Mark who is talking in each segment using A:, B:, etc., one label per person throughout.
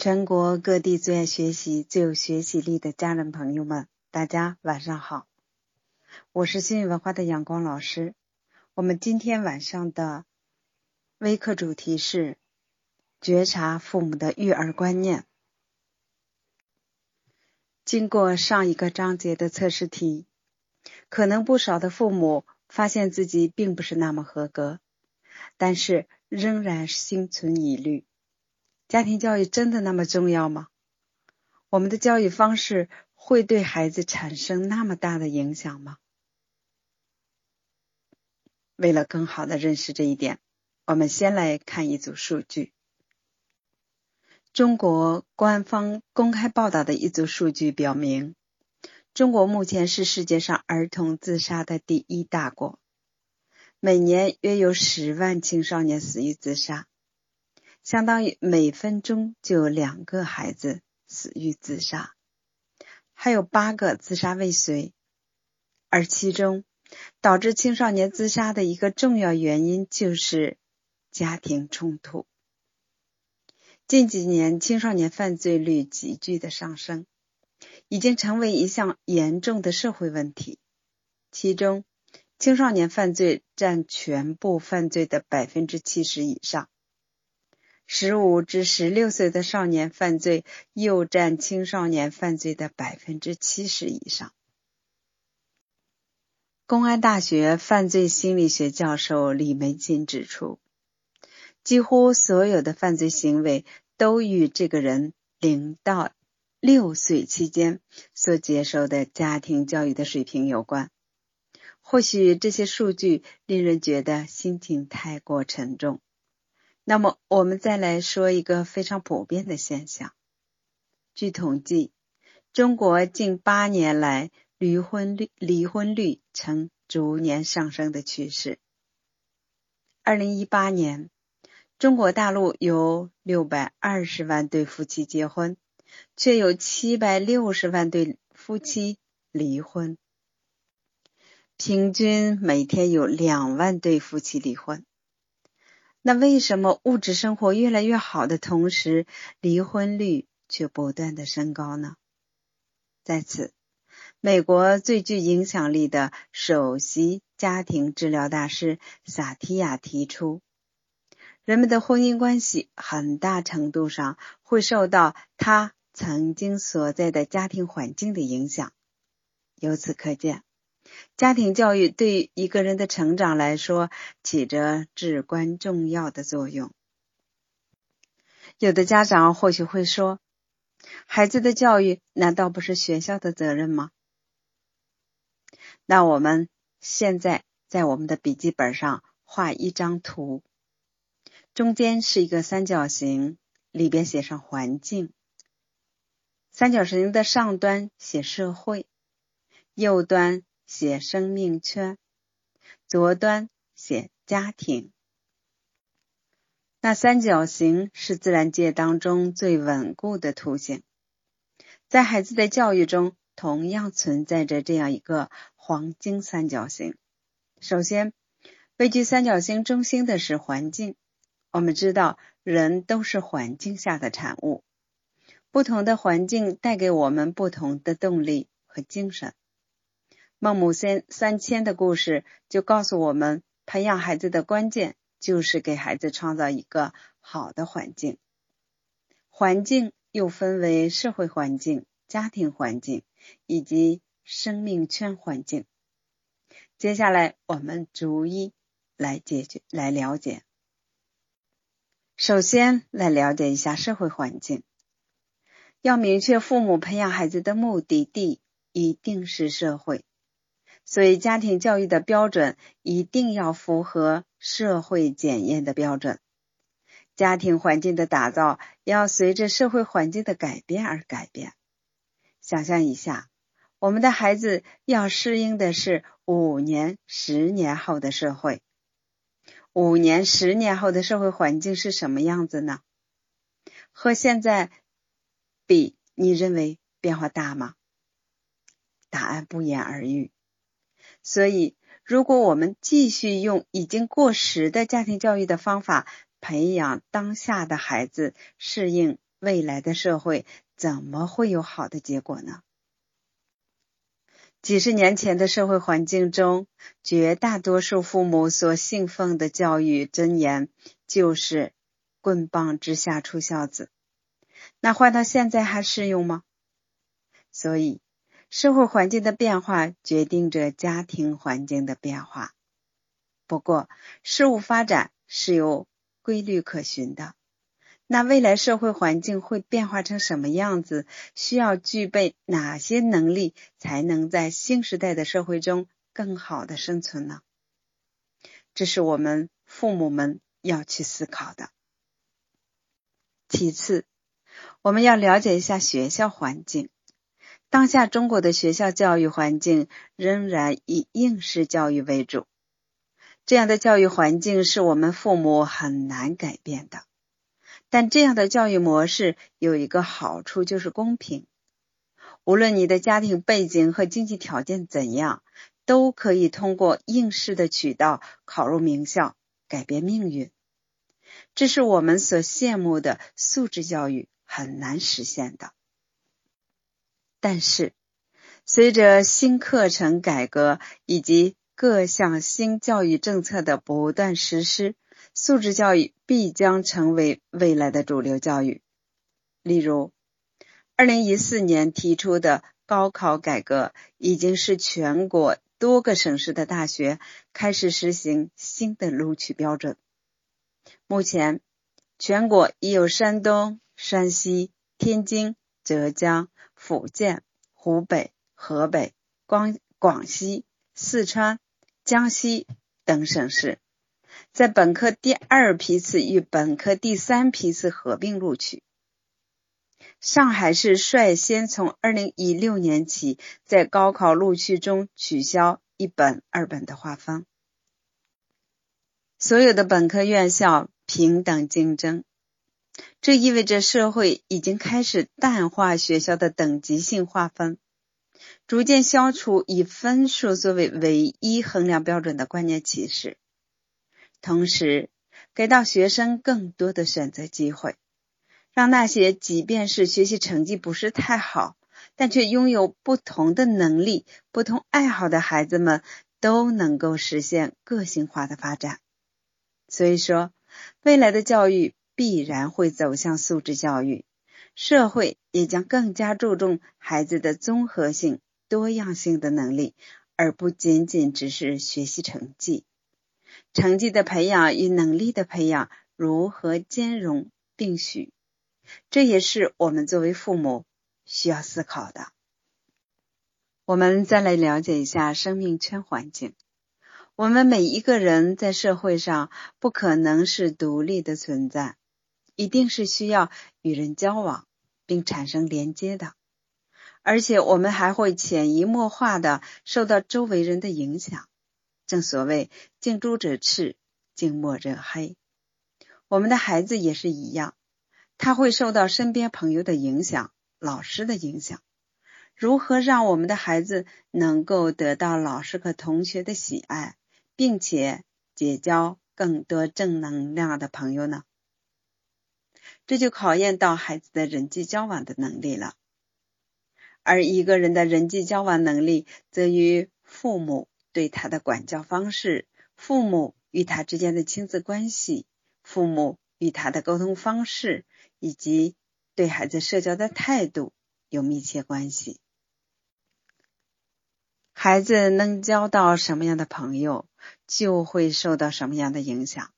A: 全国各地最爱学习、最有学习力的家人朋友们，大家晚上好！我是新语文化的阳光老师。我们今天晚上的微课主题是觉察父母的育儿观念。经过上一个章节的测试题，可能不少的父母发现自己并不是那么合格，但是仍然心存疑虑。家庭教育真的那么重要吗？我们的教育方式会对孩子产生那么大的影响吗？为了更好的认识这一点，我们先来看一组数据。中国官方公开报道的一组数据表明，中国目前是世界上儿童自杀的第一大国，每年约有十万青少年死于自杀。相当于每分钟就有两个孩子死于自杀，还有八个自杀未遂，而其中导致青少年自杀的一个重要原因就是家庭冲突。近几年青少年犯罪率急剧的上升，已经成为一项严重的社会问题，其中青少年犯罪占全部犯罪的百分之七十以上。十五至十六岁的少年犯罪又占青少年犯罪的百分之七十以上。公安大学犯罪心理学教授李梅金指出，几乎所有的犯罪行为都与这个人零到六岁期间所接受的家庭教育的水平有关。或许这些数据令人觉得心情太过沉重。那么，我们再来说一个非常普遍的现象。据统计，中国近八年来离婚率离婚率呈逐年上升的趋势。二零一八年，中国大陆有六百二十万对夫妻结婚，却有七百六十万对夫妻离婚，平均每天有两万对夫妻离婚。那为什么物质生活越来越好的同时，离婚率却不断的升高呢？在此，美国最具影响力的首席家庭治疗大师萨提亚提出，人们的婚姻关系很大程度上会受到他曾经所在的家庭环境的影响。由此可见。家庭教育对一个人的成长来说起着至关重要的作用。有的家长或许会说：“孩子的教育难道不是学校的责任吗？”那我们现在在我们的笔记本上画一张图，中间是一个三角形，里边写上环境。三角形的上端写社会，右端。写生命圈，左端写家庭。那三角形是自然界当中最稳固的图形，在孩子的教育中同样存在着这样一个黄金三角形。首先，位居三角形中心的是环境。我们知道，人都是环境下的产物，不同的环境带给我们不同的动力和精神。孟母三三迁的故事就告诉我们，培养孩子的关键就是给孩子创造一个好的环境。环境又分为社会环境、家庭环境以及生命圈环境。接下来我们逐一来解决、来了解。首先来了解一下社会环境。要明确父母培养孩子的目的地，一定是社会。所以，家庭教育的标准一定要符合社会检验的标准。家庭环境的打造要随着社会环境的改变而改变。想象一下，我们的孩子要适应的是五年、十年后的社会。五年、十年后的社会环境是什么样子呢？和现在比，你认为变化大吗？答案不言而喻。所以，如果我们继续用已经过时的家庭教育的方法培养当下的孩子适应未来的社会怎么会有好的结果呢？几十年前的社会环境中，绝大多数父母所信奉的教育箴言就是“棍棒之下出孝子”。那换到现在还适用吗？所以，社会环境的变化决定着家庭环境的变化。不过，事物发展是有规律可循的。那未来社会环境会变化成什么样子？需要具备哪些能力才能在新时代的社会中更好的生存呢？这是我们父母们要去思考的。其次，我们要了解一下学校环境。当下中国的学校教育环境仍然以应试教育为主，这样的教育环境是我们父母很难改变的。但这样的教育模式有一个好处，就是公平。无论你的家庭背景和经济条件怎样，都可以通过应试的渠道考入名校，改变命运。这是我们所羡慕的素质教育很难实现的。但是，随着新课程改革以及各项新教育政策的不断实施，素质教育必将成为未来的主流教育。例如，二零一四年提出的高考改革，已经是全国多个省市的大学开始实行新的录取标准。目前，全国已有山东、山西、天津、浙江、福建、湖北、河北、广广西、四川、江西等省市。在本科第二批次与本科第三批次合并录取。上海市率先从二零一六年起，在高考录取中取消一本、二本的划分，所有的本科院校平等竞争。这意味着社会已经开始淡化学校的等级性划分，逐渐消除以分数作为唯一衡量标准的观念歧视。同时，给到学生更多的选择机会，让那些即便是学习成绩不是太好，但却拥有不同的能力、不同爱好的孩子们，都能够实现个性化的发展。所以说，未来的教育必然会走向素质教育，社会也将更加注重孩子的综合性、多样性的能力，而不仅仅只是学习成绩。成绩的培养与能力的培养如何兼容并蓄，这也是我们作为父母需要思考的。我们再来了解一下生命圈环境。我们每一个人在社会上不可能是独立的存在，一定是需要与人交往并产生连接的，而且我们还会潜移默化的受到周围人的影响。正所谓近朱者赤，近墨者黑。我们的孩子也是一样，他会受到身边朋友的影响、老师的影响。如何让我们的孩子能够得到老师和同学的喜爱，并且结交更多正能量的朋友呢？这就考验到孩子的人际交往的能力了。而一个人的人际交往能力，则与父母。对他的管教方式，父母与他之间的亲子关系，父母与他的沟通方式，以及对孩子社交的态度有密切关系。孩子能交到什么样的朋友，就会受到什么样的影响。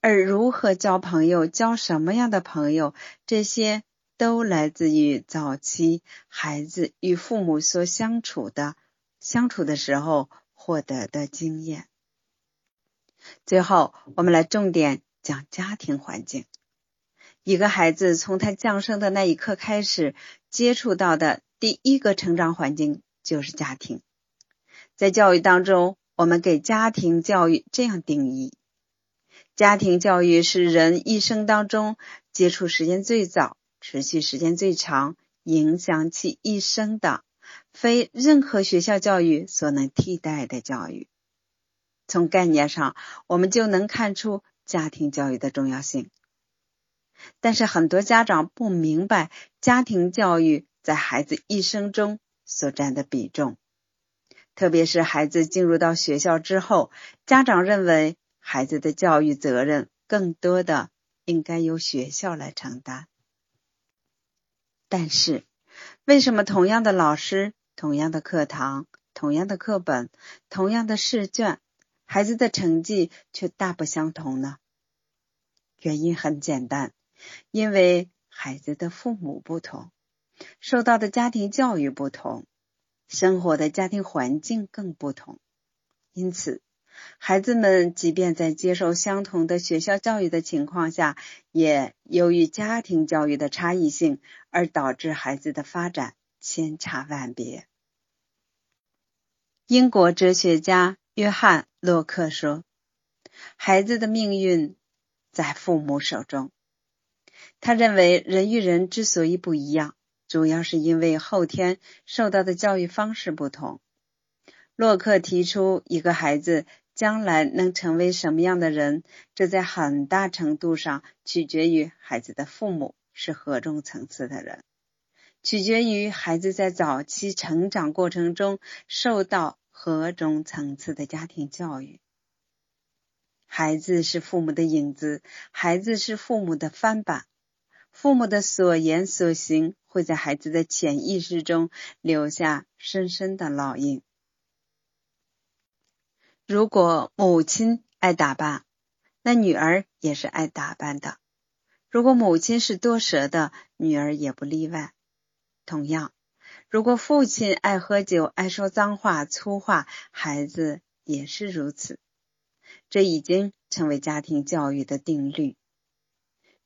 A: 而如何交朋友，交什么样的朋友，这些都来自于早期孩子与父母所相处的。相处的时候获得的经验。最后，我们来重点讲家庭环境。一个孩子从他降生的那一刻开始，接触到的第一个成长环境就是家庭。在教育当中，我们给家庭教育这样定义：家庭教育是人一生当中接触时间最早、持续时间最长、影响其一生的。非任何学校教育所能替代的教育。从概念上，我们就能看出家庭教育的重要性。但是很多家长不明白家庭教育在孩子一生中所占的比重，特别是孩子进入到学校之后，家长认为孩子的教育责任更多的应该由学校来承担。但是，为什么同样的老师、同样的课堂、同样的课本、同样的试卷，孩子的成绩却大不相同呢？原因很简单。因为孩子的父母不同，受到的家庭教育不同，生活的家庭环境更不同，因此，孩子们即便在接受相同的学校教育的情况下，也由于家庭教育的差异性而导致孩子的发展千差万别。英国哲学家约翰·洛克说：“孩子的命运在父母手中。”他认为，人与人之所以不一样，主要是因为后天受到的教育方式不同。洛克提出，一个孩子将来能成为什么样的人，这在很大程度上取决于孩子的父母是何种层次的人，取决于孩子在早期成长过程中受到何种层次的家庭教育。孩子是父母的影子，孩子是父母的翻版。父母的所言所行会在孩子的潜意识中留下深深的烙印。如果母亲爱打扮，那女儿也是爱打扮的；如果母亲是多舌的，女儿也不例外。同样，如果父亲爱喝酒、爱说脏话、粗话，孩子也是如此。这已经成为家庭教育的定律。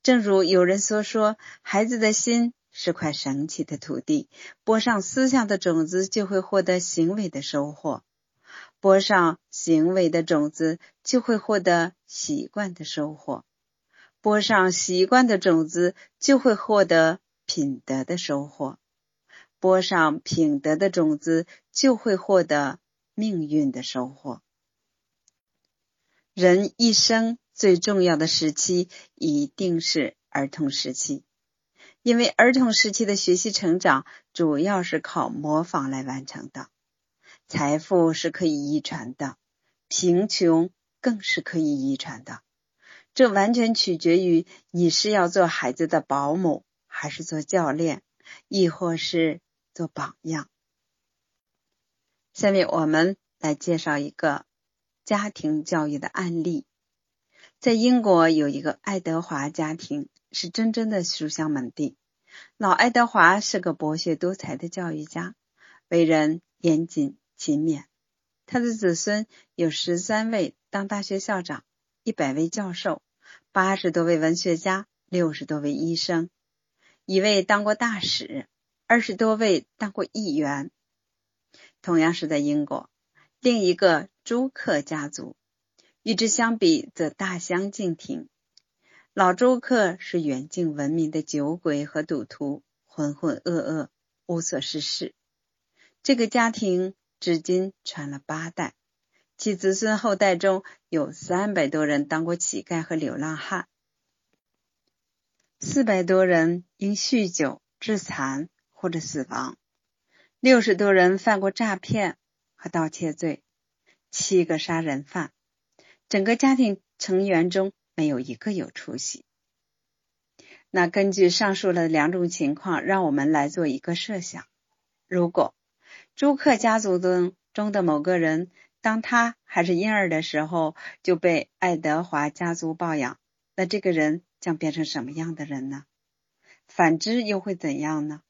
A: 正如有人所说，孩子的心是块神奇的土地，播上思想的种子，就会获得行为的收获；播上行为的种子，就会获得习惯的收获；播上习惯的种子，就会获得品德的收获；播上品德的种子，就会获得命运的收获。人一生。最重要的时期一定是儿童时期，因为儿童时期的学习成长主要是靠模仿来完成的。财富是可以遗传的，贫穷更是可以遗传的。这完全取决于你是要做孩子的保姆，还是做教练，亦或是做榜样。下面我们来介绍一个家庭教育的案例。在英国有一个爱德华家庭，是真正的书香门第。老爱德华是个博学多才的教育家，为人严谨勤勉。他的子孙有十三位当大学校长，一百位教授，八十多位文学家，六十多位医生，一位当过大使，二十多位当过议员。同样是在英国，另一个朱克家族。与之相比，则大相径庭。老朱克是远近闻名的酒鬼和赌徒，浑浑噩噩，无所事事。这个家庭至今传了八代，其子孙后代中有三百多人当过乞丐和流浪汉，四百多人因酗酒致残或者死亡，六十多人犯过诈骗和盗窃罪，七个杀人犯。整个家庭成员中没有一个有出息。那根据上述的两种情况，让我们来做一个设想：如果朱克家族中中的某个人，当他还是婴儿的时候就被爱德华家族抱养，那这个人将变成什么样的人呢？反之又会怎样呢？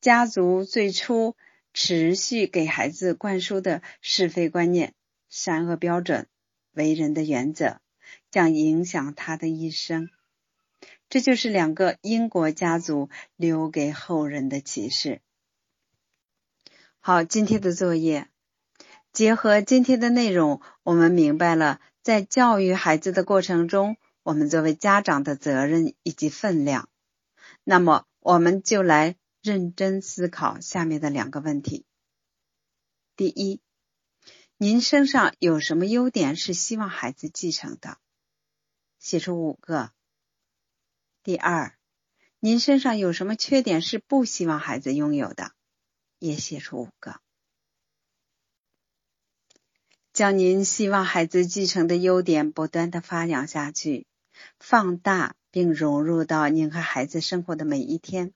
A: 家族最初持续给孩子灌输的是非观念。善恶标准、为人的原则，将影响他的一生。这就是两个英国家族留给后人的启示。好，今天的作业结合今天的内容，我们明白了在教育孩子的过程中，我们作为家长的责任以及分量。那么，我们就来认真思考下面的两个问题：第一。您身上有什么优点是希望孩子继承的？写出五个。第二，您身上有什么缺点是不希望孩子拥有的？也写出五个。将您希望孩子继承的优点不断的发扬下去，放大并融入到您和孩子生活的每一天，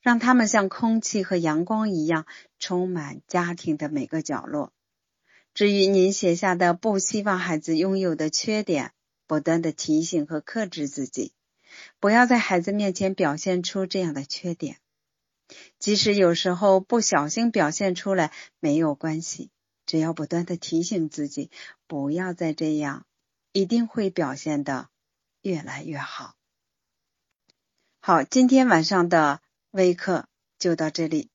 A: 让他们像空气和阳光一样充满家庭的每个角落。至于您写下的不希望孩子拥有的缺点，不断的提醒和克制自己，不要在孩子面前表现出这样的缺点。即使有时候不小心表现出来，没有关系。只要不断的提醒自己，不要再这样，一定会表现的越来越好。好，今天晚上的微课就到这里，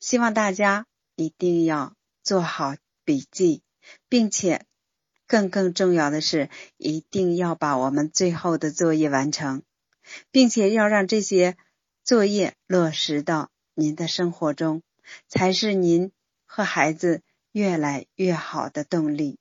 A: 希望大家一定要做好笔记，并且更更重要的是，一定要把我们最后的作业完成，并且要让这些作业落实到您的生活中，才是您和孩子。越来越好的动力。